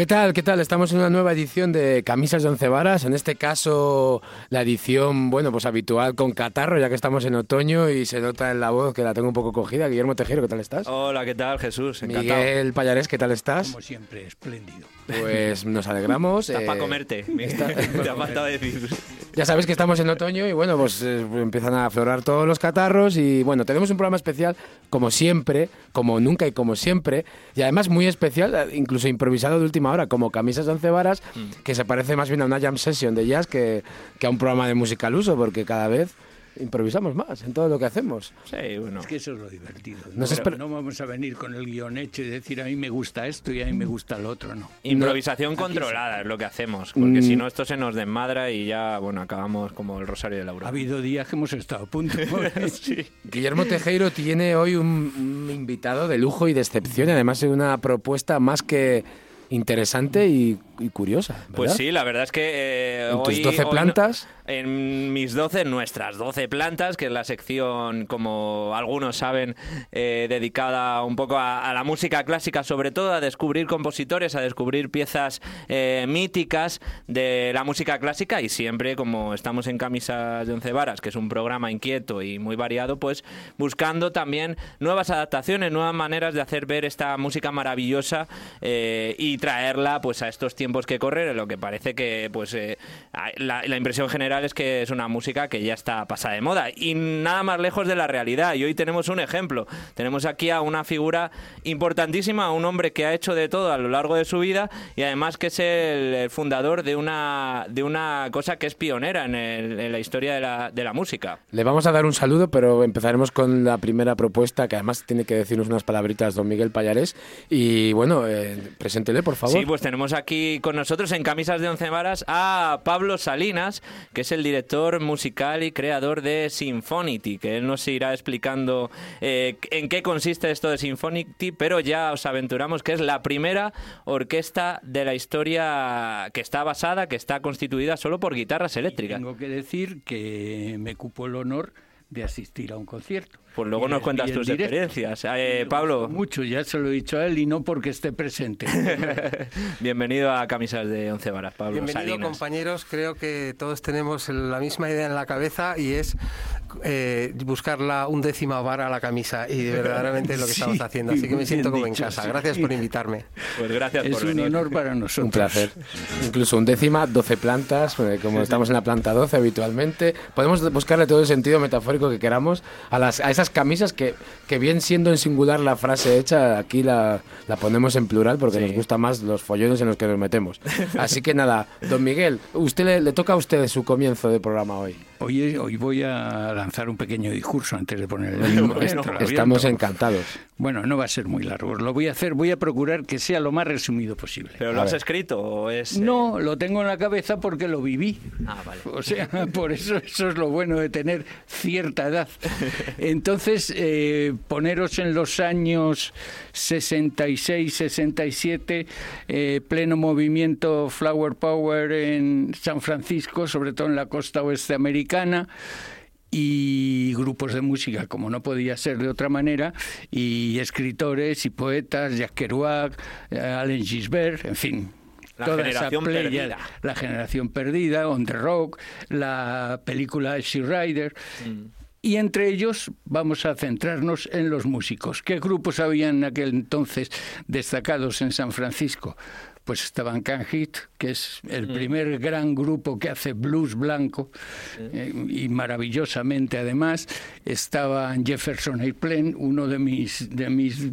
¿Qué tal? ¿Qué tal? Estamos en una nueva edición de Camisas de Once Varas. En este caso, la edición, bueno, pues habitual con catarro, ya que estamos en otoño y se nota en la voz que la tengo un poco cogida. Guillermo Tejero, ¿qué tal estás? Hola, ¿qué tal, Jesús? Encantado. Miguel Payares, ¿qué tal estás? Como siempre, espléndido. Pues nos alegramos. Estás eh, para comerte. Te ha faltado decir. Ya sabes que estamos en otoño y bueno, pues eh, empiezan a aflorar todos los catarros y bueno, tenemos un programa especial como siempre, como nunca y como siempre, y además muy especial, eh, incluso improvisado de última hora, como Camisas de Once Varas, que se parece más bien a una jam session de jazz que, que a un programa de música al uso, porque cada vez improvisamos más en todo lo que hacemos. Sí, bueno. Es que eso es lo divertido. No, vamos a venir con el guion hecho y decir a mí me gusta esto y a mí me gusta lo otro, no. Improvisación controlada es lo que hacemos, porque Mm. si no esto se nos desmadra y ya, bueno, acabamos como el Rosario de Ha Laura. habido días que hemos estado a punto. Sí. Guillermo Tejero tiene hoy un, un invitado de lujo y de excepción, y además es una propuesta más que interesante y, y curiosa. ¿verdad? Pues sí, la verdad es que eh, En tus hoy- 12 hoy no- plantas. en mis 12, nuestras 12 plantas, que es la sección, como algunos saben, eh, dedicada un poco a, a la música clásica, sobre todo a descubrir compositores, a descubrir piezas eh, míticas de la música clásica y siempre, como estamos en Camisas de Once Varas, que es un programa inquieto y muy variado, pues buscando también nuevas adaptaciones, nuevas maneras de hacer ver esta música maravillosa eh, y traerla pues a estos tiempos que corren, en lo que parece que pues eh, la, la impresión general es que es una música que ya está pasada de moda y nada más lejos de la realidad. Y hoy tenemos un ejemplo. Tenemos aquí a una figura importantísima, a un hombre que ha hecho de todo a lo largo de su vida y además que es el, el fundador de una, de una cosa que es pionera en, el- en la historia de la, de la música. Le vamos a dar un saludo, pero empezaremos con la primera propuesta, que además tiene que decirnos unas palabritas don Miguel Payares. Y bueno, eh, preséntele, por favor. Sí, pues tenemos aquí con nosotros en Camisas de Once Varas a Pablo Salinas, que es el director musical y creador de Symphonity, que él nos irá explicando eh, en qué consiste esto de Symphonity, pero ya os aventuramos que es la primera orquesta de la historia que está basada, que está constituida solo por guitarras eléctricas. Tengo que decir que me cupo el honor de asistir a un concierto. Pues luego nos cuentas en tus directo. experiencias. Eh, Pablo, Mucho, ya se lo he dicho a él y no porque esté presente. bienvenido a Camisas de Once Varas, Pablo Bienvenido Salinas. compañeros, creo que todos tenemos la misma idea en la cabeza y es eh, buscar la undécima vara a la camisa y verdaderamente es lo que Sí, estamos haciendo, así que me siento como en dicho, casa. sí. Gracias por invitarme. Pues gracias es por un venir. honor para nosotros. Un placer. Incluso un décima, 12 plantas, eh, como estamos en la planta 12 habitualmente. Podemos buscarle todo el sentido metafórico que queramos a, las, a esas camisas que, que bien siendo en singular la frase hecha, aquí la, la ponemos en plural porque Sí. nos gusta más los follones en los que nos metemos. Así que nada, don Miguel, usted le, le toca a usted su comienzo de programa hoy. Hoy, hoy voy a lanzar un pequeño discurso antes de poner el. Bueno, Estamos encantados. Bueno, no va a ser muy largo. Lo voy a hacer, voy a procurar que sea lo más resumido posible. ¿Pero A lo has ver. escrito o es...? eh? No, lo tengo en la cabeza porque lo viví. Ah, vale. O sea, por eso eso es lo bueno de tener cierta edad. Entonces, eh, poneros en los años 66, 67, eh, pleno movimiento Flower Power en San Francisco, sobre todo en la costa oeste americana y grupos de música, como no podía ser de otra manera, y escritores y poetas, Jacques Kerouac, eh, Allen Gisbert, en fin. La toda generación esa playa, perdida. La generación perdida, On the Rock, la película She Rider. Y entre ellos vamos a centrarnos en los músicos. ¿Qué grupos había en aquel entonces destacados en San Francisco? Pues estaban Can Hit, que es el primer gran grupo que hace blues blanco, eh, y maravillosamente además. Estaban Jefferson Airplane, uno de mis, de mis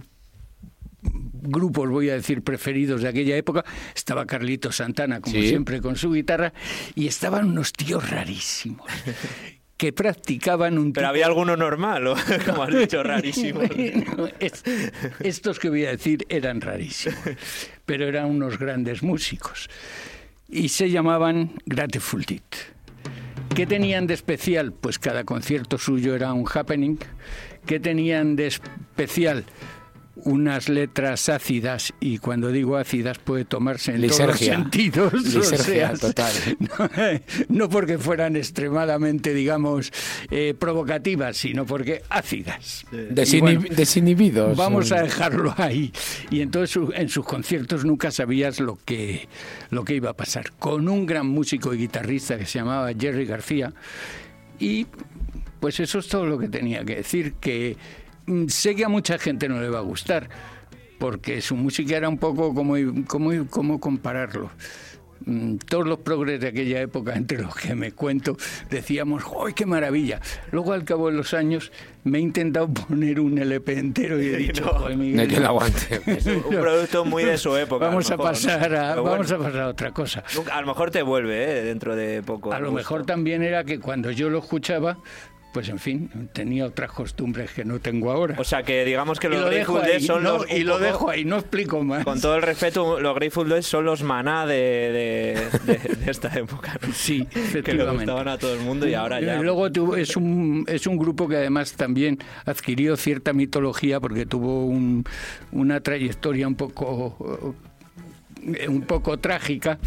grupos, voy a decir, preferidos de aquella época. Estaba Carlito Santana, como Sí. siempre, con su guitarra, y estaban unos tíos rarísimos que practicaban un Pero tipo- había alguno normal, o como has dicho, rarísimo. Bueno, es- estos que voy a decir eran rarísimos, pero eran unos grandes músicos. Y se llamaban Grateful Dead. ¿Qué tenían de especial? Pues cada concierto suyo era un happening. ¿Qué tenían de especial? Unas letras ácidas, y cuando digo ácidas puede tomarse en todos los Lisergia. sentidos. o Lisergia, sea, total. no, no porque fueran extremadamente, digamos, eh, provocativas, sino porque ácidas. Bueno, desinhibidos. Vamos a dejarlo ahí. Y entonces en sus conciertos nunca sabías lo que, lo que iba a pasar. Con un gran músico y guitarrista que se llamaba Jerry García. Y pues eso es todo lo que tenía que decir, que sé que a mucha gente no le va a gustar, porque su música era un poco como, como, como compararlo. Mm, Todos los progres de aquella época, entre los que me cuento, decíamos, ¡ay, qué maravilla! Luego, al cabo de los años, me he intentado poner un LP entero y he dicho, no. "Joder, Miguel, no". aguante. Un producto muy de su época. Vamos a mejor, ¿no? pasar a, vamos bueno, a pasar a otra cosa. a lo mejor te vuelve, ¿eh? Dentro de poco. A lo gusto. mejor también era que cuando yo lo escuchaba, pues en fin, tenía otras costumbres que no tengo ahora. O sea, que digamos que y los lo Grateful Dead son no, los. y lo poco- dejo ahí, no explico más. Con todo el respeto, los Grateful Dead son los maná de, de- de- de esta época. ¿no? Sí, Que le efectivamente. gustaban a todo el mundo y ahora ya. Y luego tuvo- es, un, es un grupo que además también adquirió cierta mitología porque tuvo un- una trayectoria un poco un poco trágica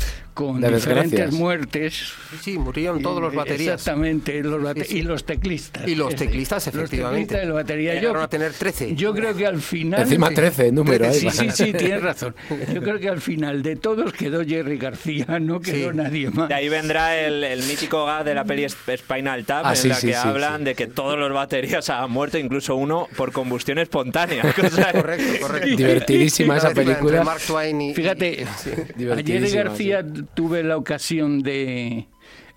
con De diferentes muertes. Sí, murieron todos los baterías. Exactamente, los bate- Sí, sí. y los teclistas. Y los teclistas, efectivamente. Los teclistas y la batería. Yo, Llegaron a tener 13. yo creo que al final... Encima 13, número ahí. Sí, sí, sí, tienes razón. Yo creo que al final de todos quedó Jerry García, no quedó Sí. nadie más. De ahí vendrá el, el mítico gag de la peli Sp- Spinal Tap, Ah, en sí, la sí, que sí, hablan sí. de que todos los baterías han muerto, incluso uno por combustión espontánea. cosa- Correcto, correcto. Divertidísima esa película. Mark Twain y- Fíjate, y- sí. a Jerry García tuve la ocasión de,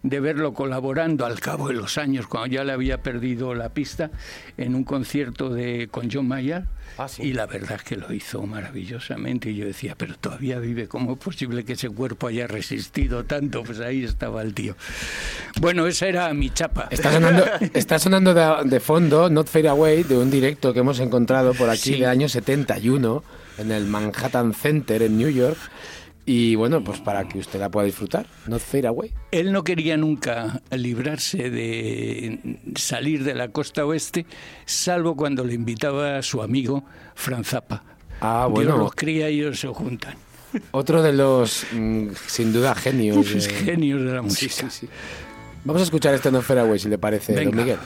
de verlo colaborando al cabo de los años, cuando ya le había perdido la pista, en un concierto de, con John Mayer. Ah, sí. Y la verdad es que lo hizo maravillosamente. Y yo decía, pero todavía vive, ¿cómo es posible que ese cuerpo haya resistido tanto? Pues ahí estaba el tío. Bueno, esa era mi chapa. Está sonando, está sonando de, de fondo Not Fade Away de un directo que hemos encontrado por aquí Sí. de año 71 en el Manhattan Center en New York. Y bueno, pues para que usted la pueda disfrutar. Not Fade Away. Él no quería nunca librarse de salir de la costa oeste, salvo cuando le invitaba a su amigo Franz Zappa. Ah, Dios bueno. los cría y ellos se juntan. Otro de los, mm, sin duda, genios. De- genios de la Sí, música. sí, sí. Vamos a escuchar este Not Fade Away, si le parece, don Venga. Miguel.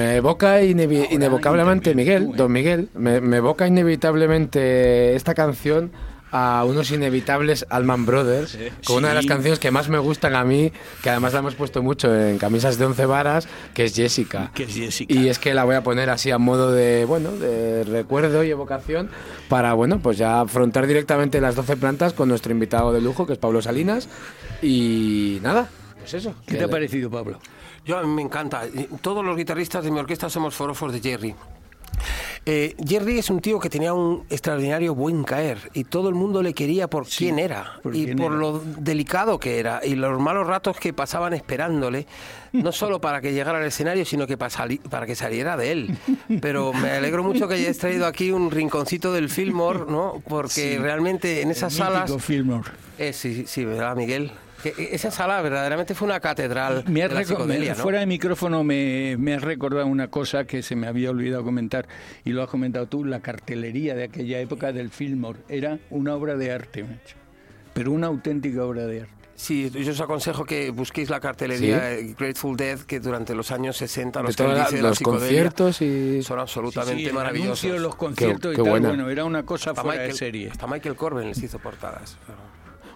Me evoca inevi- inevocablemente Miguel, Don Miguel, me, me evoca inevitablemente esta canción a unos inevitables Alman Brothers, con una de las canciones que más me gustan a mí, que además la hemos puesto mucho en camisas de once varas, que es Jessica. Que es Jessica. Y es que la voy a poner así a modo de, bueno, de recuerdo y evocación para, bueno, pues ya afrontar directamente las 12 plantas con nuestro invitado de lujo, que es Pablo Salinas. Y nada, pues eso. ¿Qué te que- ha parecido, Pablo? Yo a mí me encanta. Todos los guitarristas de mi orquesta somos forofos de Jerry. Eh, Jerry es un tío que tenía un extraordinario buen caer y todo el mundo le quería por quién era por y quién por era. lo delicado que era y los malos ratos que pasaban esperándole, no solo para que llegara al escenario, sino que para, para que saliera de él. Pero me alegro mucho que hayáis traído aquí un rinconcito del Fillmore, ¿no? Porque realmente en esas El salas... Fillmore. Eh, sí, sí, ¿verdad, Miguel? Que esa sala verdaderamente fue una catedral Me de la me- ¿no? Fuera de micrófono me, me has recordado una cosa que se me había olvidado comentar y lo has comentado tú, la cartelería de aquella época del Fillmore. Era una obra de arte, macho. pero una auténtica obra de arte. Sí, yo os aconsejo que busquéis la cartelería eh, Grateful Dead, que durante los años 60 de los la los conciertos y... son absolutamente Sí, sí, maravillosos. los conciertos Qué- y qué tal, buena. bueno, era una cosa hasta, fuera Michael, de serie. hasta Michael Corbin les hizo portadas.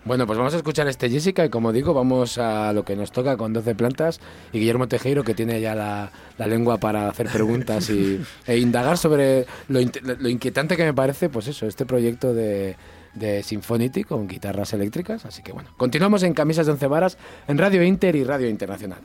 Bueno, pues vamos a escuchar este Jessica y como digo, vamos a lo que nos toca con 12 plantas y Guillermo Tejero que tiene ya la, la lengua para hacer preguntas y, e indagar sobre lo, lo inquietante que me parece, pues eso, este proyecto de, de Symphonity con guitarras eléctricas. Así que bueno, continuamos en Camisas de Once Varas en Radio Inter y Radio Internacional.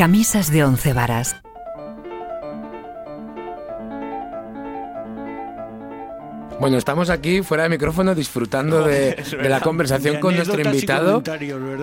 Camisas de once varas. Bueno, estamos aquí fuera de micrófono disfrutando de, de la conversación De con nuestro invitado.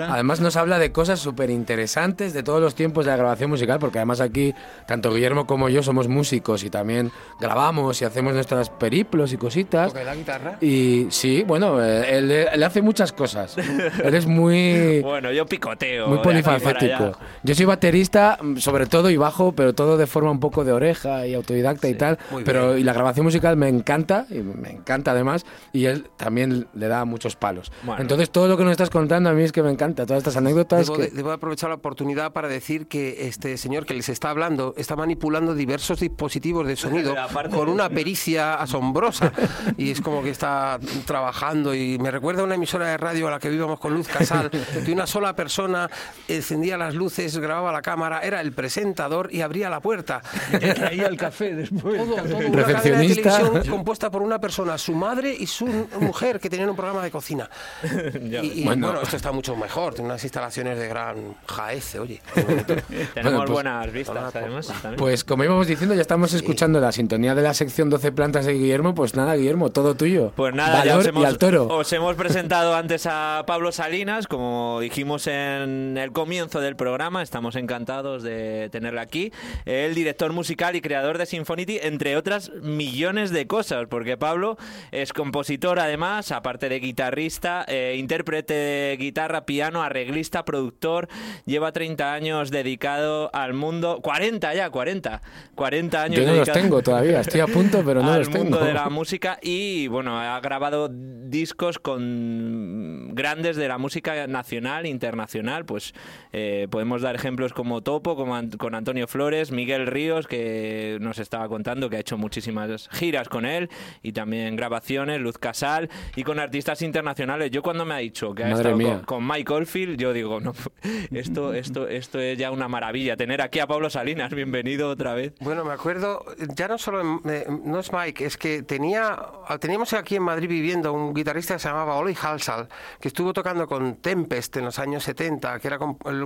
Además nos habla de cosas súper interesantes de todos los tiempos de la grabación musical, porque además aquí tanto Guillermo como yo somos músicos y también grabamos y hacemos nuestras periplos y cositas. ¿Toca la guitarra? Y sí, bueno, eh, él, él hace muchas cosas. Él es muy... Bueno, yo picoteo. Muy polifacético. Yo soy baterista, mm, sobre todo y bajo, pero todo de forma un poco de oreja y autodidacta y tal. Pero bien. y la grabación musical me encanta, y me encanta además, y él también le da muchos palos. Bueno. Entonces todo lo que nos estás contando a mí es que me encanta, todas estas anécdotas. Debo, que- de- debo aprovechar la oportunidad para decir que este señor que les está hablando está manipulando diversos dispositivos de sonido con de- una pericia asombrosa y es como que está trabajando y me recuerda a una emisora de radio a la que vivíamos con Luz Casal que una sola persona encendía las luces, grababa la cámara, era el presentador y abría la puerta. Traía el café después. Todo, todo una cadena de Recepcionista. televisión compuesta por una persona, su madre y su mujer, que tenían un programa de cocina. Ya Y, y, Bueno. bueno. esto está mucho mejor, tiene unas instalaciones de gran jaece, oye. Tenemos Bueno, pues- buenas vistas, además. también. Pues como íbamos diciendo, ya estamos escuchando la sintonía de la sección 12 plantas de Guillermo. Pues nada, Guillermo, todo tuyo. Pues nada, ya Valor os hemos, y al toro. os hemos presentado antes a Pablo Salinas, como dijimos en el comienzo del programa, estamos encantados de tenerle aquí, el director musical y creador de Symphonity, entre otras millones de cosas, porque Pablo es compositor además, aparte de guitarrista, eh, intérprete de guitarra, piano, arreglista, productor, lleva 30 años dedicado al mundo, 40 ya, 40, 40 años Yo no los tengo todavía, estoy a punto, pero no al los tengo. mundo de la música y bueno ha grabado discos con grandes de la música nacional internacional pues eh, podemos dar ejemplos como Topo como An- con Antonio Flores Miguel Ríos que nos estaba contando que ha hecho muchísimas giras con él y también grabaciones Luz Casal y con artistas internacionales. Yo cuando me ha dicho que ha Madre estado con, con Mike Oldfield yo digo no esto esto esto es ya una maravilla tener aquí a Pablo Salinas. Bienvenido otra vez Bueno, me acuerdo, ya no solo, eh, no es Mike, es que tenía, teníamos aquí en Madrid viviendo un guitarrista que se llamaba Oli Halsall, que estuvo tocando con Tempest en los años 70, que era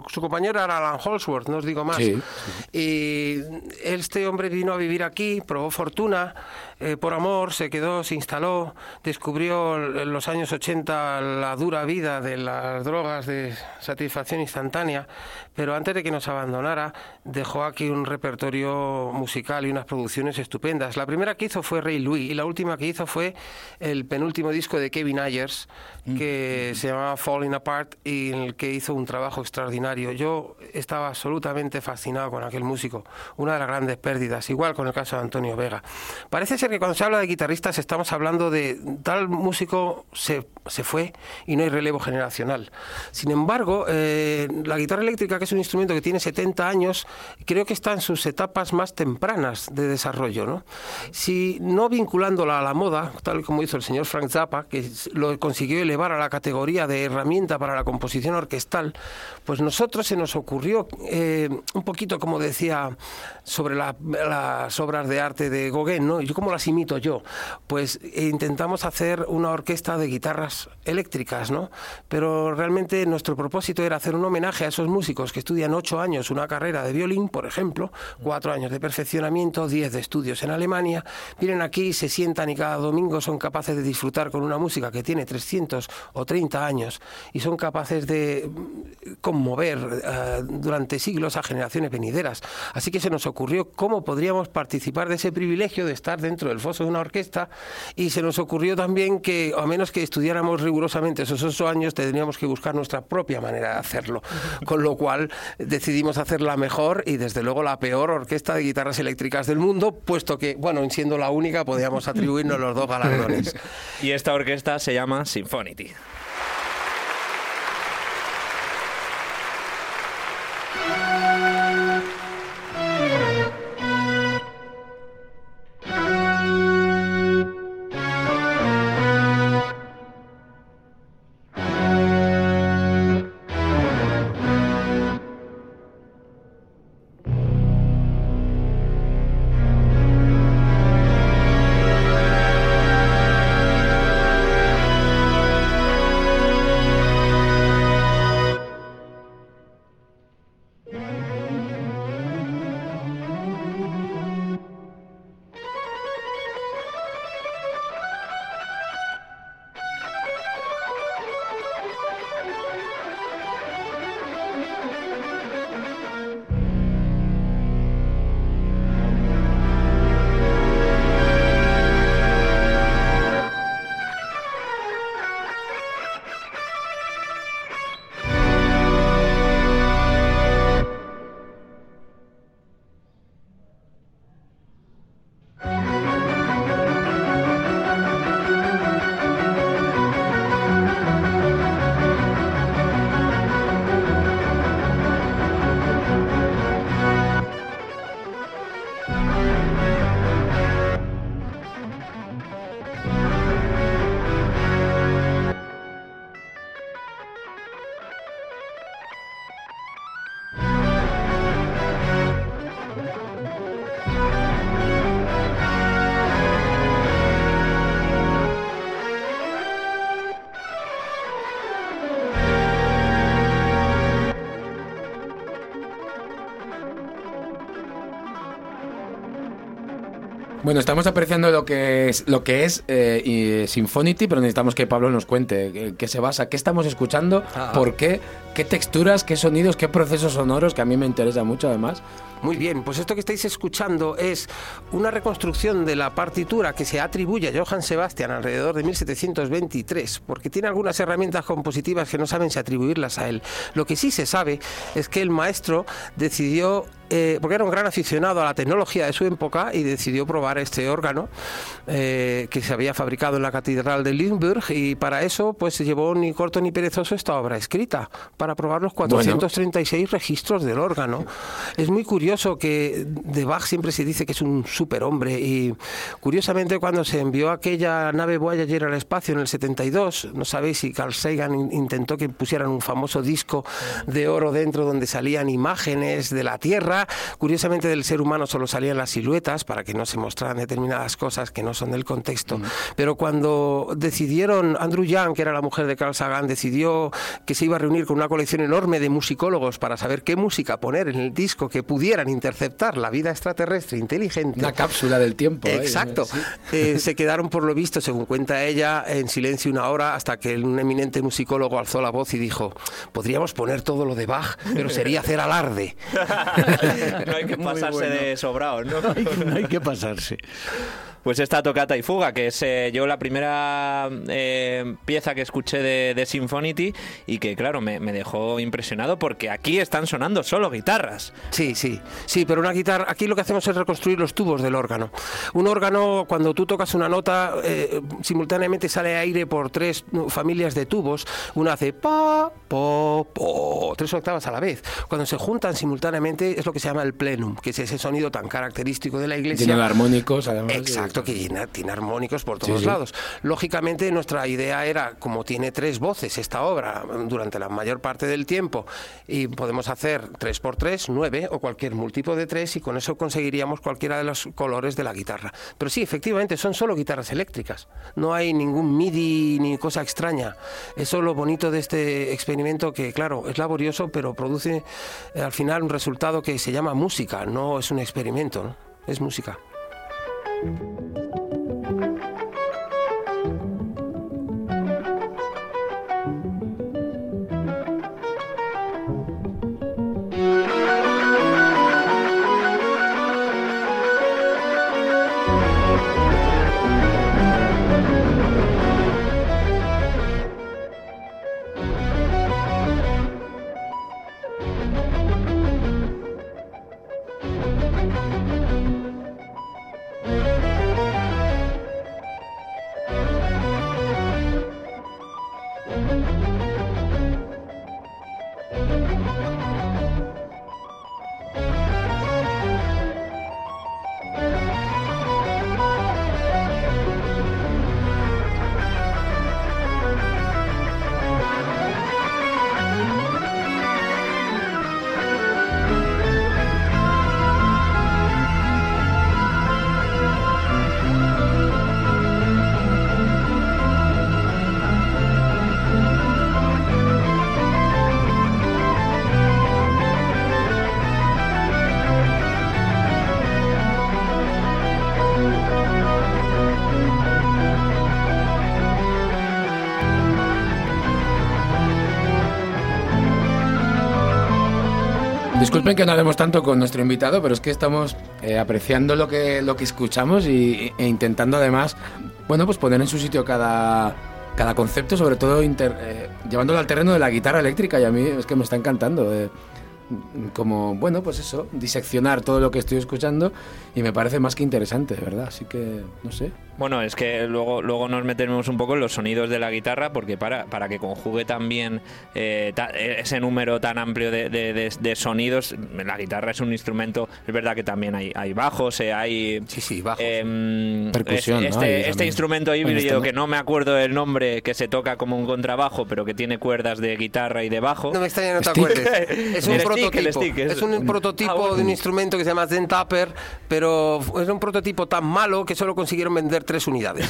su compañero era Alan Holsworth, no os digo más. Sí, Y este hombre vino a vivir aquí, probó fortuna, eh, por amor, se quedó, se instaló, descubrió en los años 80 la dura vida de las drogas de satisfacción instantánea, pero antes de que nos abandonara, dejó aquí un repertorio musical y unas producciones estupendas. La primera que hizo fue Ray Louis y la última que hizo fue el penúltimo disco de Kevin Ayers, que se llamaba Falling Apart y en el que hizo un trabajo extraordinario. Yo estaba absolutamente fascinado con aquel músico, una de las grandes pérdidas, igual con el caso de Antonio Vega. Parece ser que cuando se habla de guitarristas estamos hablando de tal músico se, se fue y no hay relevo generacional. Sin embargo, eh, la guitarra eléctrica, que es un instrumento que tiene 70 años, creo que está en sus etapas más tempranas de desarrollo. ¿no? Si no vinculándola a la moda, tal como hizo el señor Frank Zappa, que lo consiguió elevar a la categoría de herramienta para la composición orquestal, pues nosotros se nos ocurrió eh, un poquito, como decía, sobre la- las obras de arte de Gauguin, ¿no? Yo cómo las imito yo, pues eh, intentamos hacer una orquesta de guitarras eléctricas, ¿no? Pero realmente nuestro propósito era hacer un homenaje a esos músicos que estudian ocho años una carrera de violín, por ejemplo, cuatro años de perfeccionamiento, diez de estudios en Alemania, vienen aquí, se sientan y cada domingo son capaces de disfrutar con una música que tiene 300 o 30 años y son capaces de mm, conmover eh, durante siglos a generaciones venideras. Así que se nos ocurrió cómo podríamos participar de ese privilegio de estar dentro del foso de una orquesta y se nos ocurrió también que, a menos que estudiáramos rigurosamente esos ocho años, tendríamos que buscar nuestra propia manera de hacerlo. Con lo cual decidimos hacer la mejor y desde luego la peor orquesta de guitarras eléctricas del mundo, puesto que, bueno, siendo la única, podíamos atribuirnos los dos galardones. Y esta orquesta se llama Symphonity. Bueno, estamos apreciando lo que es, lo que es eh, y, Symphonity, pero necesitamos que Pablo nos cuente eh, qué se basa, qué estamos escuchando, por qué, qué texturas, qué sonidos, qué procesos sonoros, que a mí me interesa mucho además. Muy bien, pues esto que estáis escuchando es una reconstrucción de la partitura que se atribuye a Johann Sebastian alrededor de 1723, porque tiene algunas herramientas compositivas que no saben si atribuirlas a él. Lo que sí se sabe es que el maestro decidió, eh, porque era un gran aficionado a la tecnología de su época, y decidió probar este órgano eh, que se había fabricado en la Catedral de Limburg, y para eso pues se llevó ni corto ni perezoso esta obra escrita, para probar los 436 registros del órgano. Es muy curioso que de Bach siempre se dice que es un superhombre y curiosamente cuando se envió aquella nave Voyager al espacio en el 72, no sabéis si Carl Sagan in- intentó que pusieran un famoso disco de oro dentro donde salían imágenes de la Tierra, curiosamente del ser humano solo salían las siluetas para que no se mostraran determinadas cosas que no son del contexto, pero cuando decidieron Andrew Young, que era la mujer de Carl Sagan, decidió que se iba a reunir con una colección enorme de musicólogos para saber qué música poner en el disco que pudieran interceptar la vida extraterrestre inteligente. Una cápsula del tiempo. ¿eh? Exacto. Sí. Eh, se quedaron, por lo visto, según cuenta ella, en silencio una hora hasta que un eminente musicólogo alzó la voz y dijo: Podríamos poner todo lo de Bach, pero sería hacer alarde. no hay que pasarse bueno. de sobrado, ¿no? No hay que pasarse. Pues esta tocata y fuga, que es eh, yo la primera eh, pieza que escuché de, de Symphonity y que, claro, me, me dejó impresionado porque aquí están sonando solo guitarras. Sí, sí, sí, pero una guitarra, aquí lo que hacemos es reconstruir los tubos del órgano. Un órgano, cuando tú tocas una nota, eh, simultáneamente sale aire por tres no, familias de tubos. Una hace pa, po, po, tres octavas a la vez. Cuando se juntan simultáneamente es lo que se llama el plenum, que es ese sonido tan característico de la iglesia. Tiene armónicos, además. Exacto, que tiene, tiene armónicos por todos sí. lados. Lógicamente, nuestra idea era, como tiene tres voces esta obra durante la mayor parte del tiempo, y podemos hacer tres por tres, nueve o cualquier múltiplo de tres, y con eso conseguiríamos cualquiera de los colores de la guitarra. Pero sí, efectivamente, son solo guitarras eléctricas. No hay ningún MIDI ni cosa extraña. Eso es lo bonito de este experimento que, claro, es laborioso, pero produce eh, al final un resultado que se llama música, no es un experimento, ¿no? es música. Thank you. Disculpen que no hablemos tanto con nuestro invitado, pero es que estamos eh, apreciando lo que, lo que escuchamos y, e intentando además, bueno, pues poner en su sitio cada, cada concepto, sobre todo inter- eh, llevándolo al terreno de la guitarra eléctrica y a mí es que me está encantando. eh, como, bueno, pues eso, diseccionar todo lo que estoy escuchando y me parece más que interesante, de verdad. Así que, no sé. Bueno, es que luego, luego nos metemos un poco en los sonidos de la guitarra porque para, para que conjugue también eh, ta- ese número tan amplio de, de- de- de sonidos, la guitarra es un instrumento, es verdad que también hay, hay bajos, eh, hay... Sí, sí, bajos. em, Percusión, es- ¿no? este, este instrumento Bueno, híbrido este que no me acuerdo el nombre, que se toca como un contrabajo, pero que tiene cuerdas de guitarra y de bajo. No me extraña no te acuerdes. Es un stick, stick, el prototipo. stick, es- Es un prototipo Ah, bueno. de un instrumento que se llama Zen Tapper, pero es un prototipo tan malo que solo consiguieron vender tres unidades.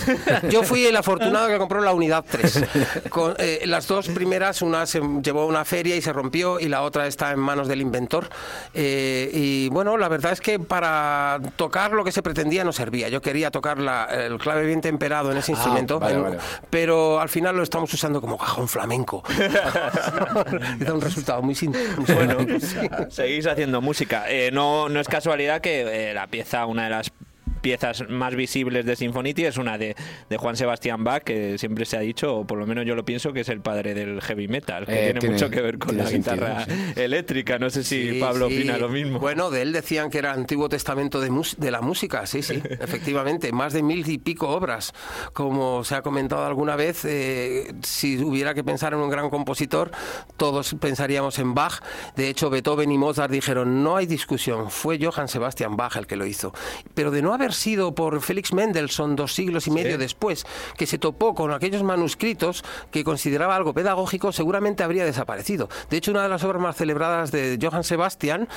Yo fui el afortunado que compró la unidad 3. Con, eh, las dos primeras, una se llevó a una feria y se rompió y la otra está en manos del inventor. Eh, y bueno, la verdad es que para tocar lo que se pretendía no servía. Yo quería tocar la- el clave bien temperado en ese Ah, instrumento, vale, en- vale. pero al final lo estamos usando como cajón flamenco. y da un resultado muy sin... Bueno, seguís haciendo música. Eh, no, no es casualidad que eh, la pieza, una de las piezas más visibles de Sinfonity es una de, de Juan Sebastián Bach, que siempre se ha dicho, o por lo menos yo lo pienso, que es el padre del heavy metal, que Eh, tiene, tiene- mucho que ver con la sentido, guitarra sí. eléctrica. No sé si Sí, Pablo sí. opina lo mismo. Bueno, de él decían que era Antiguo Testamento de, mus- de la música, sí, sí, efectivamente, más de mil y pico obras. Como se ha comentado alguna vez, eh, si hubiera que pensar en un gran compositor, todos pensaríamos en Bach. De hecho, Beethoven y Mozart dijeron, no hay discusión, fue Johann Sebastian Bach el que lo hizo. Pero de no haber sido por Félix Mendelssohn dos siglos y medio después, que se topó con aquellos manuscritos que consideraba algo pedagógico, seguramente habría desaparecido. De hecho, una de las obras más celebradas de Johann Sebastian,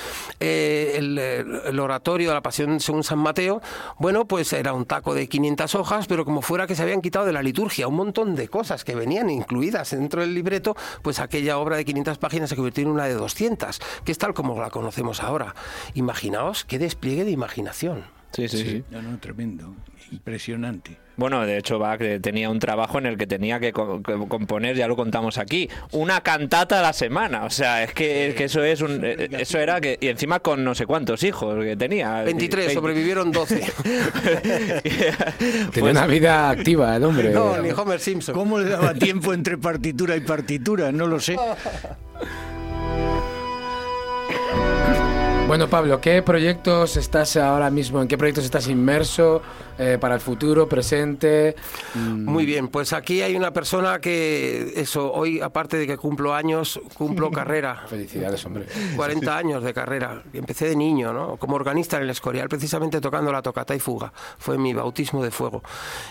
eh, el, el oratorio de la Pasión según San Mateo, bueno, pues era un taco de 500 hojas, pero como fuera que se habían quitado de la liturgia un montón de cosas que venían incluidas dentro del libreto, pues aquella obra de 500 páginas se convirtió en una de 200, que es tal como la conocemos ahora. Imaginaos qué despliegue de imaginación. Sí, sí, sí. No, no, tremendo, impresionante. Bueno, de hecho, Bach eh, tenía un trabajo en el que tenía que, co- que componer, ya lo contamos aquí, una cantata a la semana. O sea, es que, es que eso es un, eh, eso era que y encima con no sé cuántos hijos que tenía. 23, 20. sobrevivieron 12. Tenía Pues- una vida activa el hombre. No, ni Homer Simpson. ¿Cómo le daba tiempo entre partitura y partitura? No lo sé. Bueno, Pablo, ¿qué proyectos estás ahora mismo? ¿En qué proyectos estás inmerso eh, para el futuro, presente? Mm, Muy bien, pues aquí hay una persona que, eso, hoy aparte de que cumplo años, cumplo carrera. Felicidades, hombre. 40 años de carrera. Empecé de niño, ¿no? Como organista en el Escorial, precisamente tocando la tocata y fuga. Fue mi bautismo de fuego.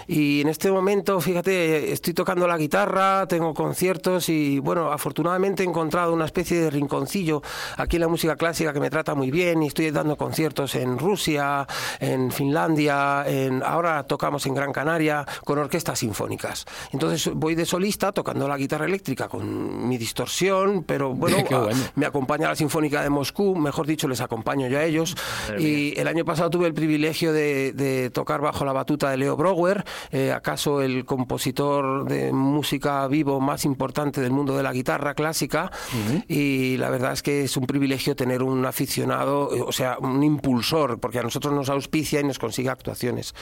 Y en este momento, fíjate, estoy tocando la guitarra, tengo conciertos y, bueno, afortunadamente he encontrado una especie de rinconcillo aquí en la música clásica que me trata muy bien y estoy dando conciertos en Rusia, en Finlandia, en, ahora tocamos en Gran Canaria con orquestas sinfónicas. Entonces voy de solista tocando la guitarra eléctrica con mi distorsión, pero bueno, bueno. me acompaña la Sinfónica de Moscú, mejor dicho, les acompaño yo a ellos. Y el año pasado tuve el privilegio de, de tocar bajo la batuta de Leo Brouwer, eh, acaso el compositor de música vivo más importante del mundo de la guitarra clásica. Y la verdad es que es un privilegio tener un aficionado, eh, o sea, un impulsor, porque a nosotros nos auspicia y nos consigue actuaciones.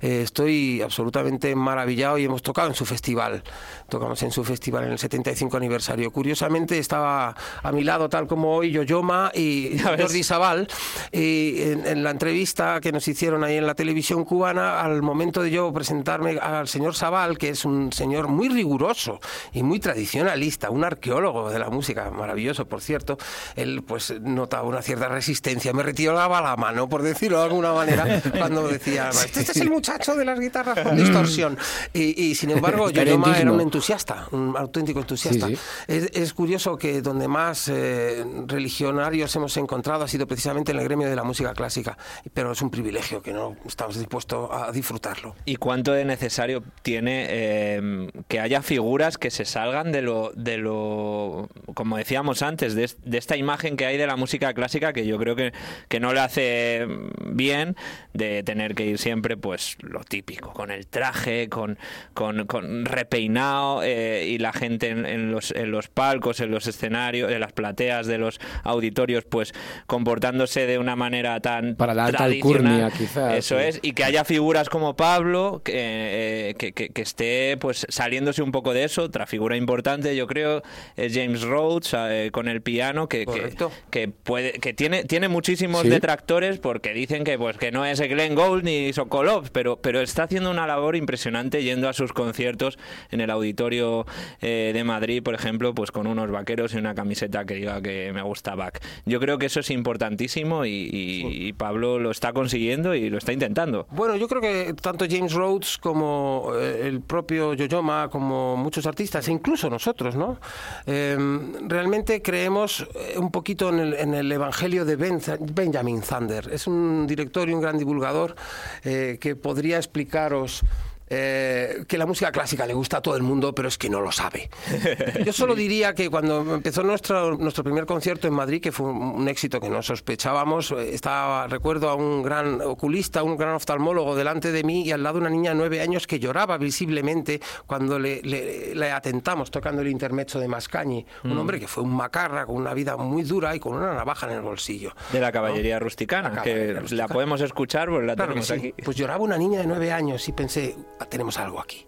Eh, estoy absolutamente maravillado y hemos tocado en su festival. Tocamos en su festival en el 75 aniversario. Curiosamente estaba a mi lado, tal como hoy, Yoyoma y. Jordi Sabal. Y en, en la entrevista que nos hicieron ahí en la televisión cubana, al momento de yo presentarme al señor Sabal, que es un señor muy riguroso y muy tradicionalista, un arqueólogo de la música, maravilloso, por cierto, él pues notaba una cierta resistencia. Me retiraba la mano, por decirlo de alguna manera, cuando decía, este, este es el muchacho de las guitarras con distorsión. Y, y, sin embargo, Yoyoma era un entusiasta, un auténtico entusiasta. Sí, sí. Es, es curioso que donde más eh, religionarios hemos encontrado ha sido precisamente en el gremio de la música clásica, pero es un privilegio que no estamos dispuestos a disfrutarlo. ¿Y cuánto de necesario tiene eh, que haya figuras que se salgan de lo, de lo como decíamos antes, de, de esta imagen que hay de la música clásica que yo creo que, que no le hace bien de tener que ir siempre pues lo típico, con el traje, con, con, con repeinado eh, y la gente en, en los, en los palcos, en los escenarios, en las plateas de los auditorios pues comportándose de una manera tan Para la alta alcurnia, quizás, Eso sí. es, y que haya figuras como Pablo que, eh, que, que- que esté pues saliéndose un poco de eso. Otra figura importante, yo creo, es James Rhodes eh, con el piano, que, que, Correcto. que puede, que tiene tiene, tiene muchísimos Sí. detractores porque dicen que pues que no es Glenn Gould ni Sokolov, pero, pero está haciendo una labor impresionante yendo a sus conciertos en el auditorio eh, de Madrid, por ejemplo, pues con unos vaqueros y una camiseta que diga que me gusta Bach. Yo creo que eso es importantísimo y, y- y Pablo lo está consiguiendo y lo está intentando. Bueno, yo creo que tanto James Rhodes como eh, el propio Yoyoma, como muchos artistas, e incluso nosotros, ¿no? Eh, realmente creemos un poquito en el, en el evangelio de Ben- Benjamin Zander. Es un director y un gran divulgador eh, que podría explicaros. Eh, que la música clásica le gusta a todo el mundo, pero es que no lo sabe. Yo solo diría que cuando empezó nuestro, nuestro primer concierto en Madrid, que fue un, éxito que no sospechábamos, eh, estaba, recuerdo a un gran oculista, un gran oftalmólogo delante de mí y al lado una niña de nueve años que lloraba visiblemente cuando le, le- le atentamos tocando el intermezzo de Mascañi. Un hombre que fue un macarra, con una vida muy dura y con una navaja en el bolsillo. De la caballería rusticana, La que caballería rusticana. la podemos escuchar, pues la Claro que tenemos sí. aquí. Pues lloraba una niña de nueve años y pensé, "Ah, tenemos algo aquí.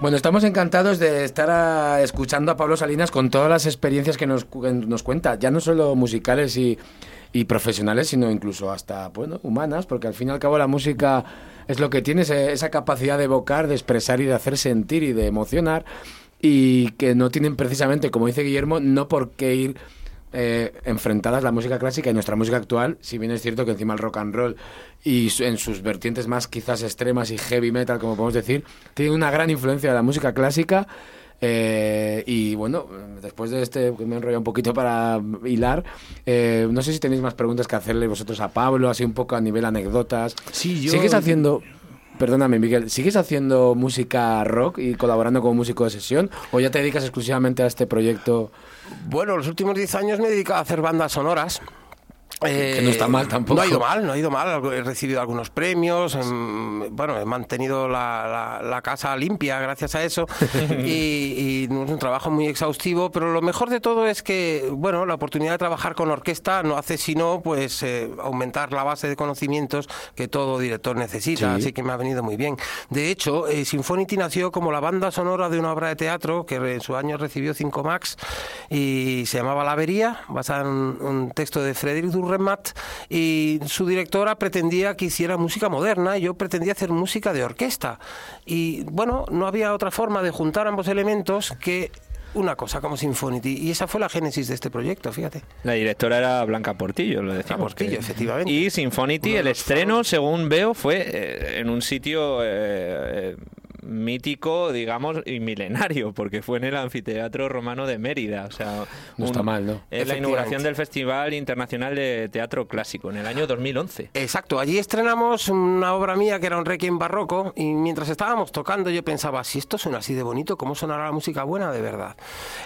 Bueno, estamos encantados de estar escuchando a Pablo Salinas con todas las experiencias que nos, nos cuenta, ya no solo musicales y, y profesionales, sino incluso hasta bueno, humanas, porque al fin y al cabo la música es lo que tiene, esa capacidad de evocar, de expresar y de hacer sentir y de emocionar, y que no tienen precisamente, como dice Guillermo, no por qué ir eh, enfrentadas la música clásica y nuestra música actual, si bien es cierto que encima el rock and roll y en sus vertientes más quizás extremas y heavy metal, como podemos decir, tiene una gran influencia de la música clásica. eh, y bueno, después de este, que me he enrollado un poquito para hilar, eh, no sé si tenéis más preguntas que hacerle vosotros a Pablo, así un poco a nivel anécdotas. Sí, yo- ¿Sigues haciendo, perdóname Miguel, ¿sigues haciendo música rock y colaborando como músico de sesión o ya te dedicas exclusivamente a este proyecto? Bueno, los últimos 10 años me he dedicado a hacer bandas sonoras. Que no está mal tampoco. No ha ido mal, no ha ido mal. He recibido algunos premios. em, Bueno, he mantenido la, la- la casa limpia gracias a eso. y, es un trabajo muy exhaustivo. Pero lo mejor de todo es que, bueno, la oportunidad de trabajar con orquesta no hace sino pues eh, aumentar la base de conocimientos que todo director necesita. Sí. Así que me ha venido muy bien. De hecho, eh, Sinfonity nació como la banda sonora de una obra de teatro que en su año recibió 5 Max y se llamaba La Avería, basada en un, texto de Frederick Durremat y su directora pretendía que hiciera música moderna y yo pretendía hacer música de orquesta. Y bueno, no había otra forma de juntar ambos elementos que una cosa como Sinfonity y esa fue la génesis de este proyecto, fíjate. La directora era Blanca Portillo, lo decimos. Portillo, que- efectivamente. Y Sinfonity, el estreno, según veo, fue eh, en un sitio eh, mítico, digamos, y milenario, porque fue en el anfiteatro romano de Mérida. O sea, No está mal, ¿no? Es la inauguración del Festival Internacional de Teatro Clásico en el año 2011. Exacto, allí estrenamos una obra mía que era un requiem barroco y mientras estábamos tocando yo pensaba, si esto suena así de bonito, ¿cómo sonará la música buena de verdad?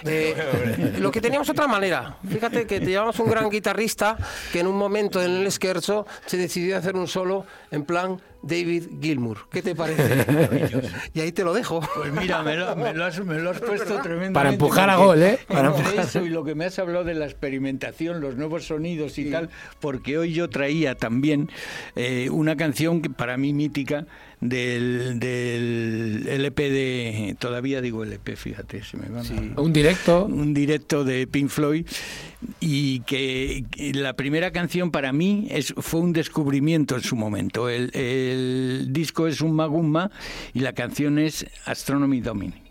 Eh, lo que teníamos otra manera, fíjate que te llevamos un gran guitarrista que en un momento en el scherzo se decidió hacer un solo en plan David Gilmour. ¿Qué te parece? y ahí te lo dejo. Pues mira, me lo, me lo has, me lo has puesto tremendamente. Para empujar a gol, ¿eh? Para empujar. eso y lo que me has hablado de la experimentación, los nuevos sonidos y tal, porque hoy yo traía también eh, una canción que para mí mítica del, del LP de... Todavía digo LP, fíjate, se me van a- Un directo. un directo de Pink Floyd y que, que la primera canción para mí es, fue un descubrimiento en su momento. El, el disco es un magumma y la canción es Astronomy Domini.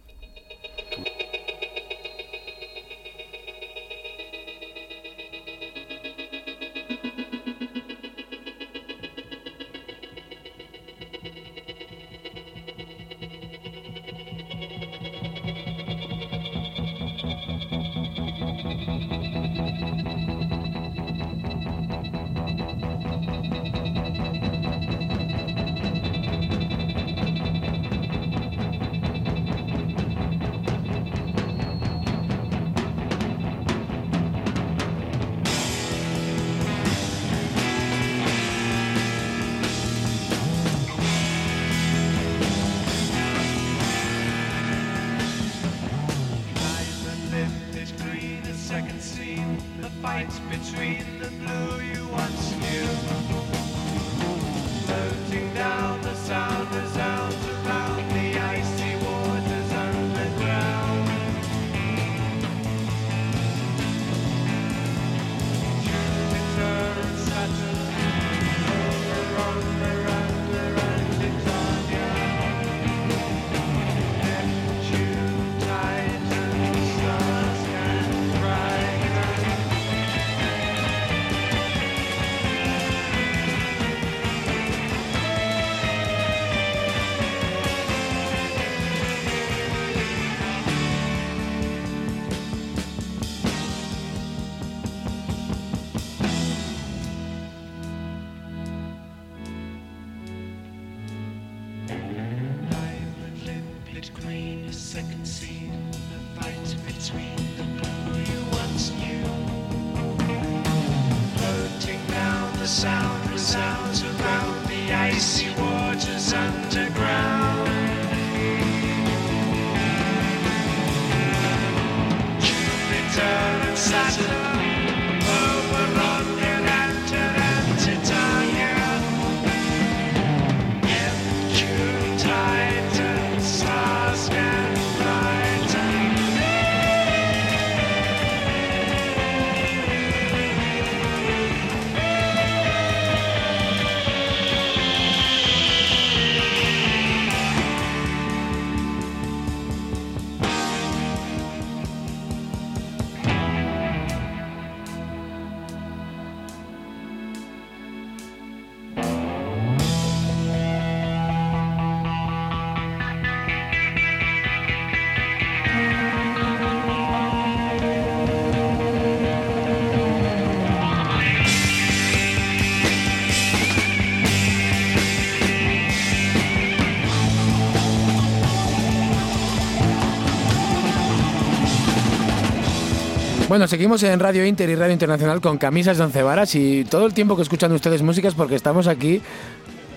Bueno, seguimos en Radio Inter y Radio Internacional con camisas de once varas y todo el tiempo que escuchan ustedes músicas porque estamos aquí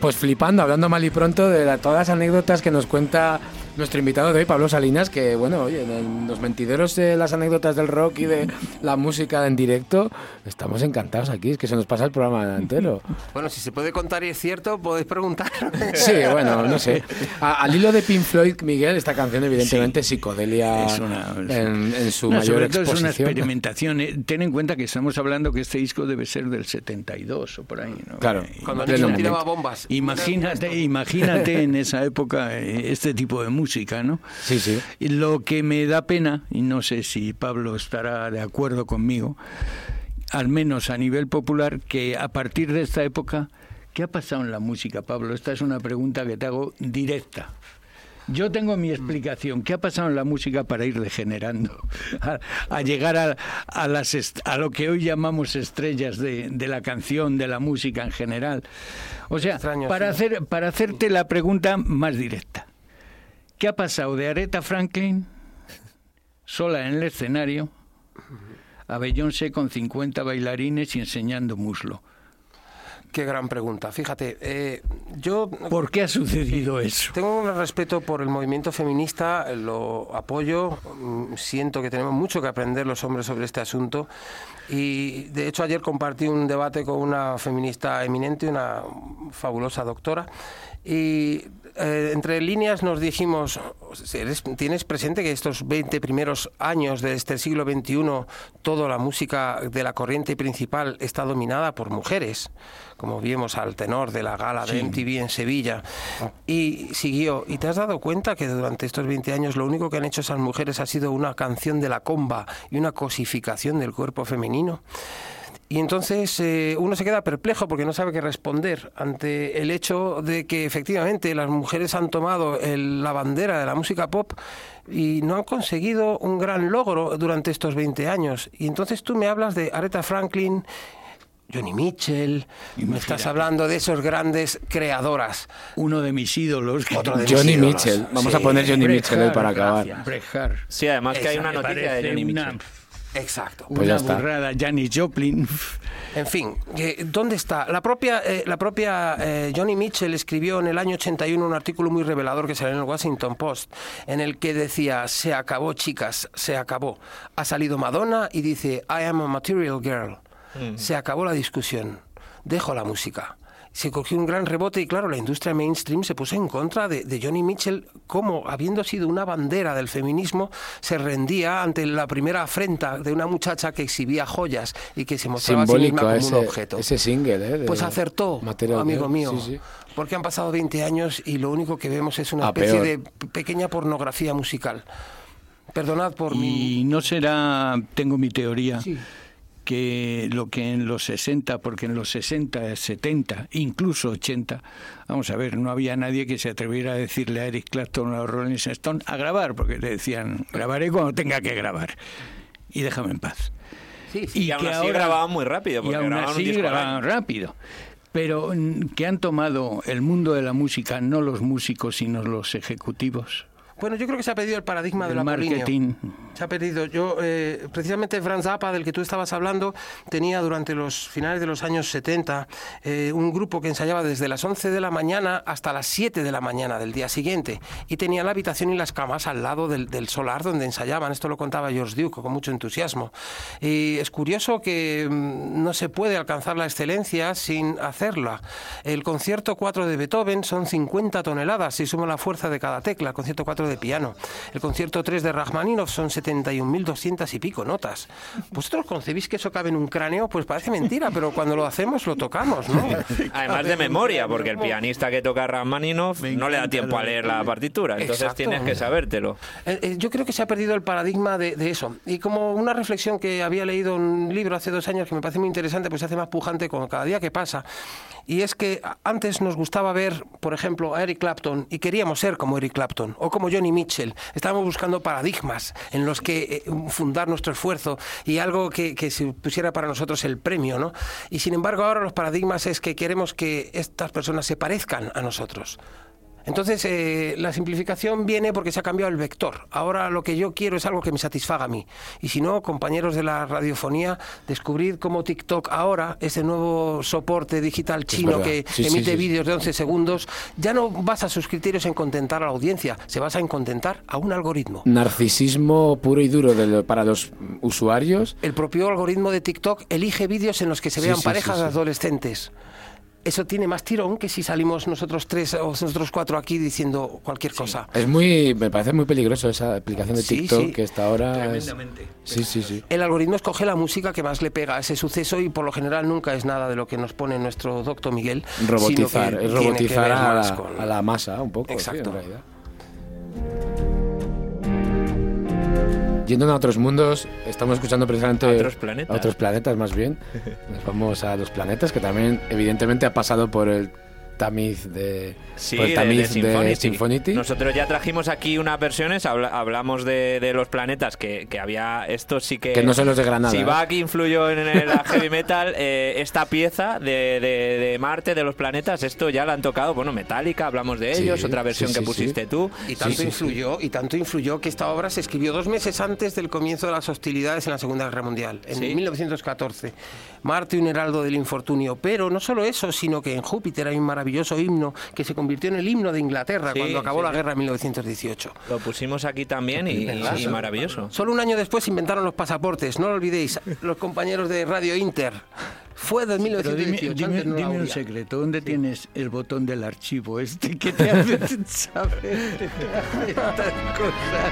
pues flipando, hablando mal y pronto de todas las anécdotas que nos cuenta nuestro invitado de hoy, Pablo Salinas, que bueno, oye, en los mentideros de las anécdotas del rock y de la música en directo, estamos encantados aquí, es que se nos pasa el programa entero. Bueno, si se puede contar y es cierto, podéis preguntar. Sí, bueno, no sé. A- al hilo de Pink Floyd, Miguel, esta canción evidentemente es psicodelia Es una- en, en su No, mayor sobre todo es una exposición. experimentación. Eh, Ten en cuenta que estamos hablando que este disco debe ser del 72 o por ahí. ¿no? Claro. Eh, Cuando Nixon tiraba bombas. Imagínate, imagínate en esa época eh, este tipo de música, ¿no? Sí, sí. Y lo que me da pena, y no sé si Pablo estará de acuerdo conmigo, al menos a nivel popular, que a partir de esta época, ¿qué ha pasado en la música, Pablo? Esta es una pregunta que te hago directa. Yo tengo mi explicación. ¿Qué ha pasado en la música para ir degenerando? A, a llegar a, a las est- a lo que hoy llamamos estrellas de, de la canción, de la música en general. O sea, Extraño, para, sí. hacer, para hacerte la pregunta más directa. ¿Qué ha pasado de Aretha Franklin, sola en el escenario, a Beyoncé con 50 bailarines y enseñando muslo? Qué gran pregunta. Fíjate, eh, yo ¿Por qué ha sucedido eso? Tengo un respeto por el movimiento feminista, lo apoyo, mm, siento que tenemos mucho que aprender los hombres sobre este asunto y de hecho ayer compartí un debate con una feminista eminente, una fabulosa doctora y eh, entre líneas nos dijimos, ¿eres- ¿tienes presente que estos 20 primeros años de este siglo XXI toda la música de la corriente principal está dominada por mujeres? Como vimos al tenor de la gala de MTV en Sevilla. Y siguió. ¿Y te has dado cuenta que durante estos 20 años lo único que han hecho esas mujeres ha sido una canción de la comba y una cosificación del cuerpo femenino? Y entonces eh, uno se queda perplejo porque no sabe qué responder ante el hecho de que efectivamente las mujeres han tomado el- la bandera de la música pop y no han conseguido un gran logro durante estos 20 años. Y entonces tú me hablas de Aretha Franklin, Johnny Mitchell, y me estás hablando de esos grandes creadoras. Uno de mis ídolos. Otro de mis Johnny ídolos. Mitchell. Vamos Sí. a poner Johnny Mitchell hoy para acabar. Sí, además que hay una noticia de Johnny una, Mitchell. Exacto. Pues ya está. burrada. Janis Joplin. En fin, eh, ¿dónde está? La propia, eh, la propia eh, Johnny Mitchell escribió en el año 81 un artículo muy revelador que salió en el Washington Post, en el que decía, se acabó chicas, se acabó. Ha salido Madonna y dice, I am a material girl. Se acabó la discusión, dejo la música. Se cogió un gran rebote y claro, la industria mainstream se puso en contra de, de Johnny Mitchell como, habiendo sido una bandera del feminismo, se rendía ante la primera afrenta de una muchacha que exhibía joyas y que se mostraba a sí misma Simbólico como ese, un objeto. ese single, ¿eh? de Pues acertó, Material amigo Girl. mío. Sí, sí. Porque han pasado 20 años y lo único que vemos es una A especie peor. de pequeña pornografía musical. Perdonad por mi... Y no será, tengo mi teoría, Sí. Que lo que en los 60, porque en los 60, 70, incluso 80, vamos a ver, no había nadie que se atreviera a decirle a Eric Clapton o a Rolling Stone a grabar, porque le decían, grabaré cuando tenga que grabar y déjame en paz. Sí, sí. Y aún así grababan muy rápido, Y porque aún grababan un así grababan rápido. Pero mm, que han tomado el mundo de la música, no los músicos, sino los ejecutivos, Bueno, yo creo que se ha perdido el paradigma el del Apolíneo. marketing. Se ha perdido. Yo, eh, precisamente Franz Zappa, del que tú estabas hablando, tenía durante los finales de los años 70 eh, un grupo que ensayaba desde las 11 de la mañana hasta las 7 de la mañana del día siguiente. Y tenía la habitación y las camas al lado del, del solar donde ensayaban. Esto lo contaba George Duke con mucho entusiasmo. Y es curioso que mm, no se puede alcanzar la excelencia sin hacerla. El concierto 4 de Beethoven son 50 toneladas si suma la fuerza de cada tecla. El concierto 4 de piano. El concierto 3 de Rachmaninoff son 71.200 y pico notas. ¿Vosotros concebís que eso cabe en un cráneo? Pues parece mentira, pero cuando lo hacemos lo tocamos, ¿no? Además de memoria, porque el pianista que toca Rachmaninoff no le da tiempo a leer la partitura, entonces Exacto. tienes que sabértelo. Eh, eh, Yo creo que se ha perdido el paradigma de, de eso. Y como una reflexión que había leído en un libro hace dos años que me parece muy interesante, pues se hace más pujante con cada día que pasa. Y es que antes nos gustaba ver, por ejemplo, a Eric Clapton y queríamos ser como Eric Clapton o como Johnny Mitchell. Estábamos buscando paradigmas en los que eh, fundar nuestro esfuerzo y algo que, que se pusiera para nosotros el premio, ¿no? Y sin embargo ahora los paradigmas es que queremos que estas personas se parezcan a nosotros. Entonces, eh, la simplificación viene porque se ha cambiado el vector. Ahora lo que yo quiero es algo que me satisfaga a mí. Y si no, compañeros de la radiofonía, descubrid cómo TikTok ahora, ese nuevo soporte digital chino que Sí, emite sí. vídeos de 11 segundos, ya no basa sus criterios en contentar a la audiencia, se basa en contentar a un algoritmo. Narcisismo puro y duro de lo- para los usuarios. El propio algoritmo de TikTok elige vídeos en los que se vean parejas sí. adolescentes. Eso tiene más tirón que si salimos nosotros tres o nosotros cuatro aquí diciendo cualquier cosa. Es muy, me parece muy peligroso esa aplicación de Sí, TikTok sí. que está ahora. es- Tremendamente. Sí, sí, sí. El algoritmo escoge la música que más le pega a ese suceso y por lo general nunca es nada de lo que nos pone nuestro doctor Miguel. sino Robotizar, que es robotizar a la, con- a la masa un poco. sí, Exacto. en realidad. Yendo a otros mundos, estamos escuchando precisamente A otros planetas. a otros planetas más bien. Nos vamos a los planetas que también evidentemente ha pasado por el tamiz de, Sí, por el de- tamiz de, de Symphonity. Symphonity. Nosotros ya trajimos aquí unas versiones, habla- hablamos de, de los planetas que, que había, esto sí que... Que no son los de Granada, Si ¿eh? Bach influyó en el heavy metal, eh, esta pieza de, de- de Marte, de los planetas, esto ya la han tocado, bueno, Metallica, hablamos de Sí, ellos, otra versión sí, que pusiste sí. tú. Y tanto sí, sí. influyó, y tanto influyó que esta obra se escribió dos meses antes del comienzo de las hostilidades en la Segunda Guerra Mundial, en Sí. 1914. Marte, un heraldo del infortunio. Pero no solo eso, sino que en Júpiter hay un maravilloso himno que se convirtió en el himno de Inglaterra Sí, cuando acabó sí, la sí. guerra en 1918. Lo pusimos aquí también y, y- maravilloso. Solo un año después inventaron los pasaportes, no lo olvidéis, los compañeros de Radio Inter. Fue de Pero dime, 1918. dime- la dime un secreto, ¿dónde tienes el botón del archivo este que te hace saber estas cosas?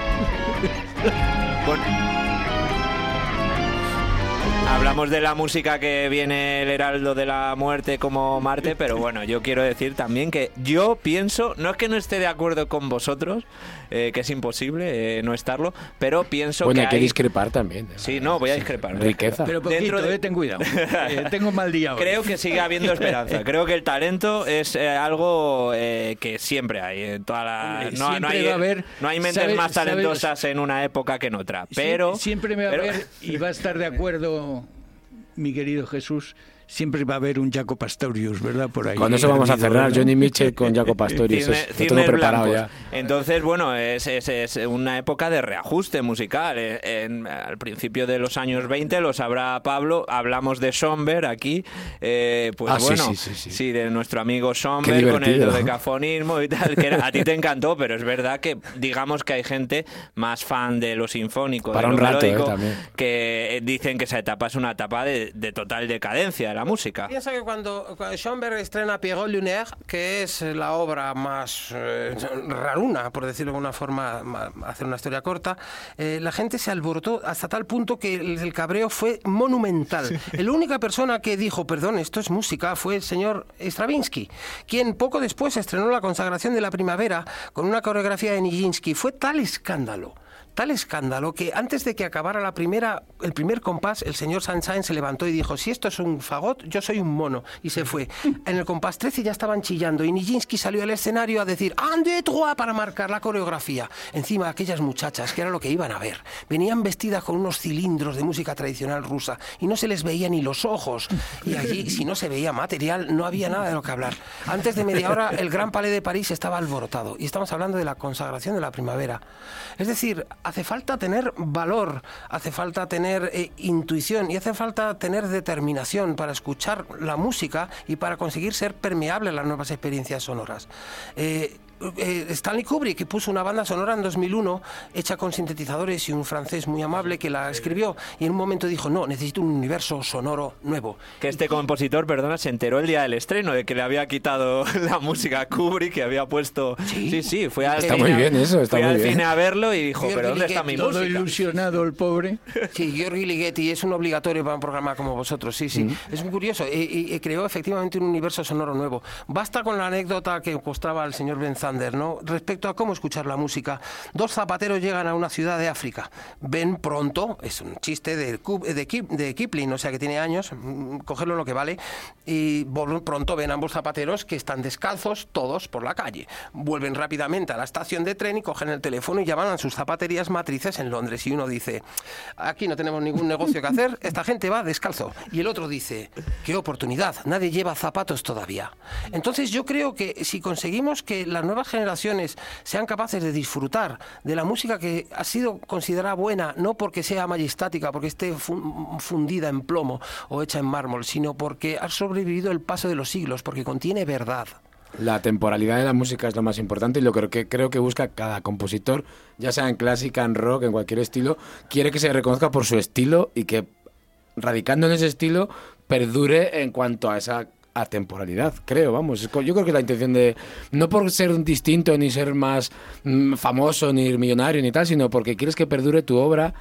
Hablamos de la música que viene el Heraldo de la Muerte como Marte, pero bueno, yo quiero decir también que yo pienso, no es que no esté de acuerdo con vosotros, eh, que es imposible eh, no estarlo, pero pienso bueno, que hay que discrepar también. ¿eh? Sí, no, voy a discrepar. Riqueza. Pero poquito, Dentro de- eh, ten cuidado. Eh, tengo mal día hoy. Creo que sigue habiendo esperanza. Creo que el talento es eh, algo eh, que siempre hay. En toda la, Hombre, no, no siempre hay, va a haber- no hay mentes ¿sabes- más talentosas en una época que en otra. Pero siempre me va pero- a ver y va a estar de acuerdo mi querido Jesús. Siempre va a haber un Jaco Pastorius, ¿verdad? Por ahí. Con eso vamos a cerrar. Johnny Mitchell con Jaco Pastorius. Es- cisnes tengo preparado ya. Entonces, bueno, es, es- es una época de reajuste musical. Eh, en- al principio de los años 20, lo sabrá Pablo, hablamos de Somber aquí. eh, pues Ah, sí, bueno, sí, sí, sí. de nuestro amigo Somber con el dodecafonismo y tal, que era- a ti te encantó, pero es verdad que digamos que hay gente más fan de lo sinfónico, Para de lo un rato, eh, melódico, que dicen que esa etapa es una etapa de, de total decadencia de la música. Piensa que cuando, cuando Schoenberg estrena Pierrot Lunaire, que es la obra más eh, raruna, por decirlo de alguna forma, ma- hacer una historia corta, eh, la gente se alborotó hasta tal punto que el, el cabreo fue monumental. La única persona que dijo, perdón, esto es música, fue el señor Stravinsky, quien poco después estrenó la consagración de la primavera con una coreografía de Nijinsky. Fue tal escándalo tal escándalo que antes de que acabara la primera, el primer compás, el señor Sunshine se levantó y dijo, si esto es un fagot, yo soy un mono. Y se fue. En el compás 13 ya estaban chillando y Nijinsky salió al escenario a decir, un, deux, trois, para marcar la coreografía. Encima aquellas muchachas, que era lo que iban a ver, venían vestidas con unos cilindros de música tradicional rusa y no se les veía ni los ojos. Y allí, si no se veía material, no había nada de lo que hablar. Antes de media hora, el Gran Palais de París estaba alborotado y estamos hablando de la consagración de la primavera. Es decir, hace falta tener valor, hace falta tener eh, intuición y hace falta tener determinación para escuchar la música y para conseguir ser permeable a las nuevas experiencias sonoras. Eh, eh, Stanley Kubrick que puso una banda sonora en 2001 hecha con sintetizadores y un francés muy amable que la escribió y en un momento dijo no necesito un universo sonoro nuevo Que este compositor, perdona, se enteró el día del estreno de que le había quitado la música a Kubrick, que había puesto... Sí. Sí, sí, fue al Está cine muy a- bien eso, está fue muy al bien. cine a verlo y dijo, pero ¿dónde está mi Todo Todo música? ilusionado el pobre. Sí, Giorgi Ligeti es un obligatorio para un programa como vosotros, sí, sí. Es muy curioso. Y, y- y creó efectivamente un universo sonoro nuevo. Basta con la anécdota que mostraba el señor Ben ¿no? Respecto a cómo escuchar la música. Dos zapateros llegan a una ciudad de África. Ven pronto, es un chiste de, de, de Kipling, o sea que tiene años, mm, cogerlo lo que vale, y pronto ven ambos zapateros que están descalzos todos por la calle. Vuelven rápidamente a la estación de tren y cogen el teléfono y llaman a sus zapaterías matrices en Londres. Y uno dice, aquí no tenemos ningún negocio que hacer, esta gente va descalzo. Y el otro dice, qué oportunidad, nadie lleva zapatos todavía. Entonces yo creo que si conseguimos que las nuevas generaciones sean capaces de disfrutar de la música que ha sido considerada buena, no porque sea majestática, porque esté fun- fundida en plomo o hecha en mármol, sino porque ha sobrevivido el paso de los siglos, porque contiene verdad. La temporalidad de la música es lo más importante y lo que que creo que busca cada compositor, ya sea en clásica, en rock, en cualquier estilo, quiere que se reconozca por su estilo y que radicando en ese estilo perdure en cuanto a esa atemporalidad, creo, vamos. Yo creo que la intención de, no por ser un distinto, ni ser más mm, famoso, ni millonario, ni tal, sino porque quieres que perdure tu obra.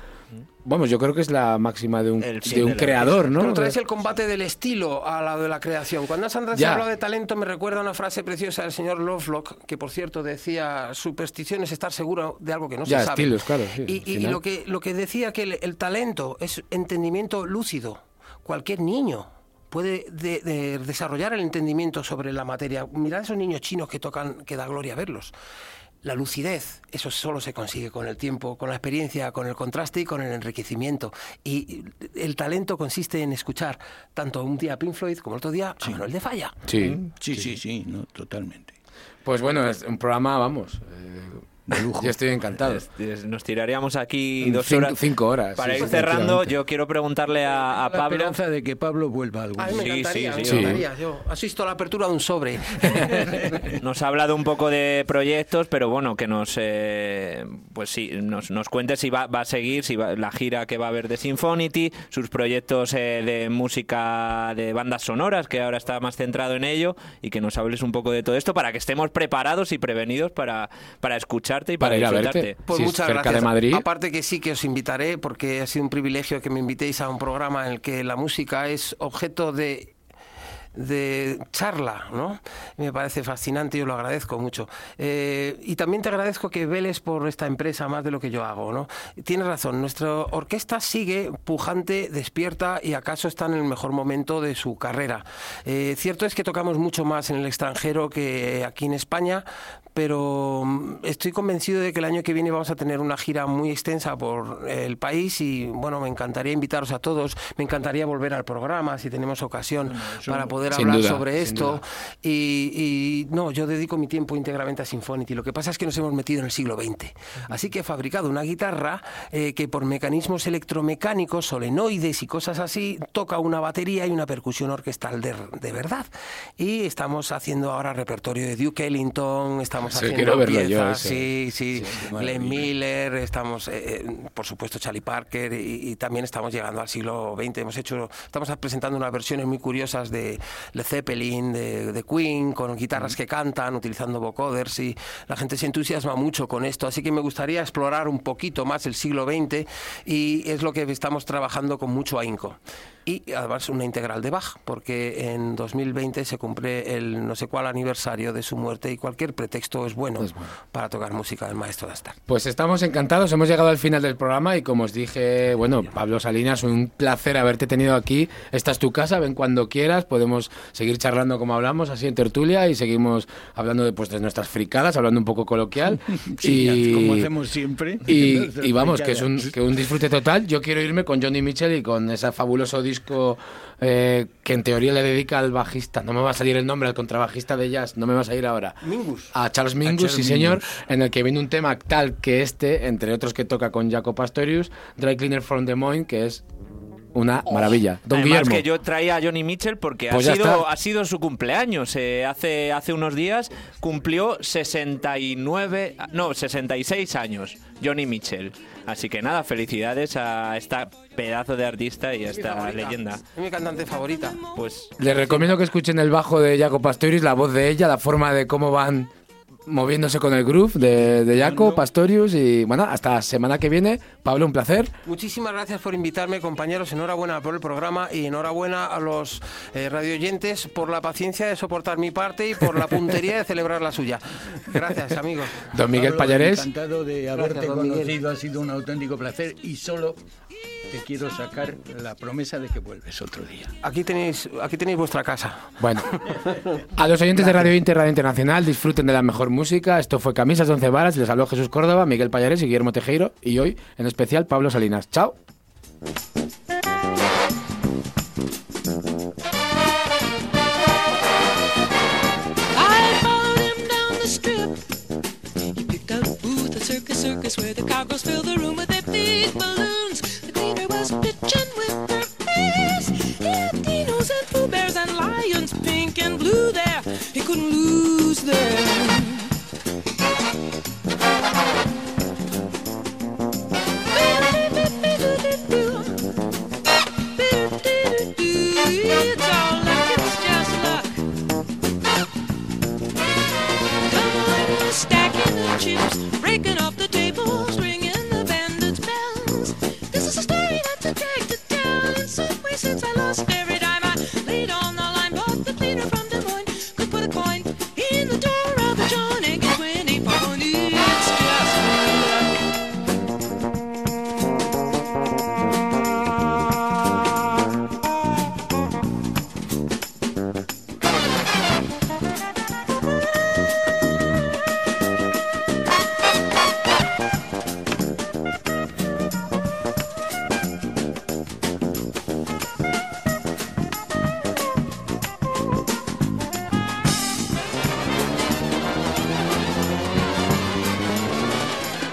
Vamos, yo creo que es la máxima de un, El de un de creador, ¿no? Pero traes el combate del estilo a la de la creación. Cuando Sandra se Ya. habla de talento, me recuerda una frase preciosa del señor Lovelock, que por cierto decía, superstición es estar seguro de algo que no Ya, se sabe. estilos, claro, sí, y al lo, que, lo que decía que el, el talento es entendimiento lúcido. Cualquier niño puede de- de desarrollar el entendimiento sobre la materia. Mirad esos niños chinos que tocan, que da gloria verlos. La lucidez, eso solo se consigue con el tiempo, con la experiencia, con el contraste y con el enriquecimiento. Y el talento consiste en escuchar tanto un día a Pink Floyd como el otro día a Manuel de Falla. Sí. Sí, sí, sí, no, totalmente. Pues bueno, es un programa, vamos. eh, Yo estoy encantado. Nos tiraríamos aquí dos Cinco- horas. cinco horas, Para sí, ir sí, cerrando, yo quiero preguntarle a, a La Pablo. esperanza de que Pablo vuelva algún A mí me Sí, encantaría, sí, me sí. encantaría. Yo asisto a la apertura de un sobre. Nos ha hablado un poco de proyectos, pero bueno, que nos, eh, pues sí, nos, nos cuente si va, va a seguir, si va, la gira que va a haber de Symphonity, sus proyectos eh, de música de bandas sonoras, que ahora está más centrado en ello, y que nos hables un poco de todo esto para que estemos preparados y prevenidos para, para escucharte y para, Para ir a verte. Pues Sí, muchas cerca gracias. de Madrid. Aparte que sí que os invitaré, porque ha sido un privilegio que me invitéis a un programa en el que la música es objeto de de charla, ¿no? Me parece fascinante y os lo agradezco mucho. Eh, y también te agradezco que veles por esta empresa más de lo que yo hago, ¿no? Tienes razón, nuestra orquesta sigue pujante, despierta y acaso está en el mejor momento de su carrera. Eh, cierto es que tocamos mucho más en el extranjero que aquí en España, pero mm, estoy convencido de que el año que viene vamos a tener una gira muy extensa por el país y bueno, me encantaría invitaros a todos, me encantaría volver al programa si tenemos ocasión para poder hablar duda, sobre esto. y, y, no, yo dedico mi tiempo íntegramente a Symphonity, lo que pasa es que nos hemos metido en el siglo XX, así que he fabricado una guitarra eh, que por mecanismos electromecánicos, solenoides y cosas así, toca una batería y una percusión orquestal de, de verdad. Y estamos haciendo ahora repertorio de Duke Ellington, estamos Sí, haciendo quiero verlo yo, piezas, ese. sí, sí, Sí, Glenn. Miller, estamos, eh, eh, por supuesto, Charlie Parker y, y también estamos llegando al siglo XX. Hemos hecho, estamos presentando unas versiones muy curiosas de Led Zeppelin, de, de Queen, con guitarras que cantan, utilizando vocoders y la gente se entusiasma mucho con esto. Así que me gustaría explorar un poquito más el siglo XX y es lo que estamos trabajando con mucho ahínco. Y además una integral de Bach, porque en 2020 se cumple el no sé cuál aniversario de su muerte y cualquier pretexto es bueno, Es bueno. para tocar música del maestro Dastar. Pues estamos encantados, hemos llegado al final del programa y como os dije, bueno, Pablo Salinas, un placer haberte tenido aquí. Esta es tu casa, ven cuando quieras, podemos seguir charlando como hablamos, así en tertulia y seguimos hablando de, pues, de nuestras fricadas, hablando un poco coloquial. Sí, y, como hacemos siempre. y, y vamos, que es un, que un disfrute total. Yo quiero irme con Johnny Mitchell y con ese fabuloso disco eh, que en teoría le dedica al bajista, no me va a salir el nombre, al contrabajista de jazz, no me va a salir ahora. Mingus. A Charles Mingus, Charles sí señor, Mingus. en el que viene un tema tal que este, entre otros que toca con Jaco Pastorius, Dry Cleaner from Des Moines, que es una maravilla. Don Además Guillermo. que yo traía a Johnny Mitchell porque Pues ha, sido, está. ha sido su cumpleaños. eh, hace, hace unos días cumplió 69, no, 66 años Johnny Mitchell. Así que nada, felicidades a esta pedazo de artista y a esta favorita. leyenda. Es mi cantante favorita. Pues Les recomiendo que escuchen el bajo de Jaco Pastorius, la voz de ella, la forma de cómo van moviéndose con el groove de, de Jaco Pastorius y bueno, hasta la semana que viene. Pablo, un placer. Muchísimas gracias por invitarme, compañeros. Enhorabuena por el programa y enhorabuena a los eh, radioyentes por la paciencia de soportar mi parte y por la puntería de celebrar la suya. Gracias, amigos. Don Miguel Pablo, Pallarés. Encantado de haberte Miguel. conocido, ha sido un auténtico placer y solo te quiero sacar la promesa de que vuelves otro día. Aquí tenéis, aquí tenéis vuestra casa. Bueno, a los oyentes de Radio Inter, Radio Internacional, disfruten de la mejor música. Esto fue Camisas de Once Varas. Les habló Jesús Córdoba, Miguel Payares y Guillermo Tejero. Y hoy, en especial, Pablo Salinas. ¡Chao! pitching with their bears. Latinos and Pooh Bears and lions, pink and blue there. He couldn't lose there.